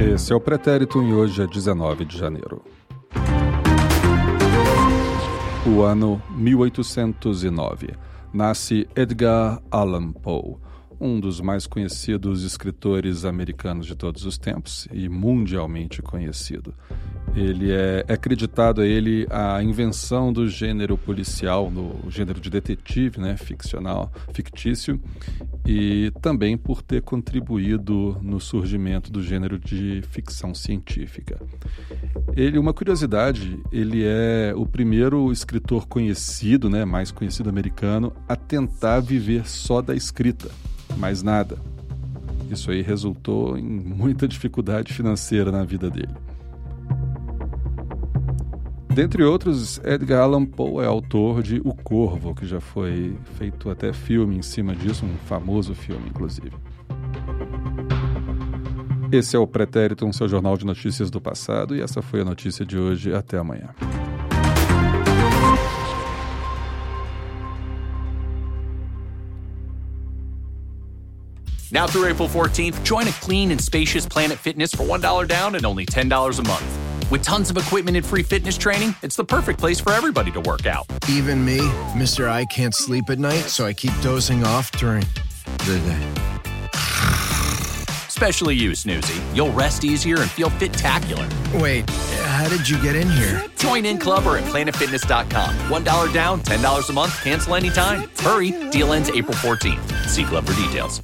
Esse é o Pretérito e hoje é 19 de janeiro. O ano 1809. Nasce Edgar Allan Poe, um dos mais conhecidos escritores americanos de todos os tempos e mundialmente conhecido. Ele é, é acreditado a ele a invenção do gênero policial, no gênero de detetive, né, ficcional, fictício, e também por ter contribuído no surgimento do gênero de ficção científica. Ele, uma curiosidade, ele é o primeiro escritor conhecido, né, mais conhecido americano, a tentar viver só da escrita, mais nada. Isso aí resultou em muita dificuldade financeira na vida dele. Dentre outros, Edgar Allan Poe é autor de O Corvo, que já foi feito até filme em cima disso, um famoso filme, inclusive. Esse é o Pretérito, um seu jornal de notícias do passado, e essa foi a notícia de hoje. Até amanhã. Now through April 14th, join a clean and spacious Planet Fitness for $1 down and only $10 a month. With tons of equipment and free fitness training, it's the perfect place for everybody to work out. Even me, Mr. I can't sleep at night, so I keep dozing off during the day. Especially you, Snoozy. You'll rest easier and feel fit-tacular. Wait, how did you get in here? Join in club or at planetfitness.com. $1 down, $10 a month, cancel anytime. Hurry, deal ends April 14th. See club for details.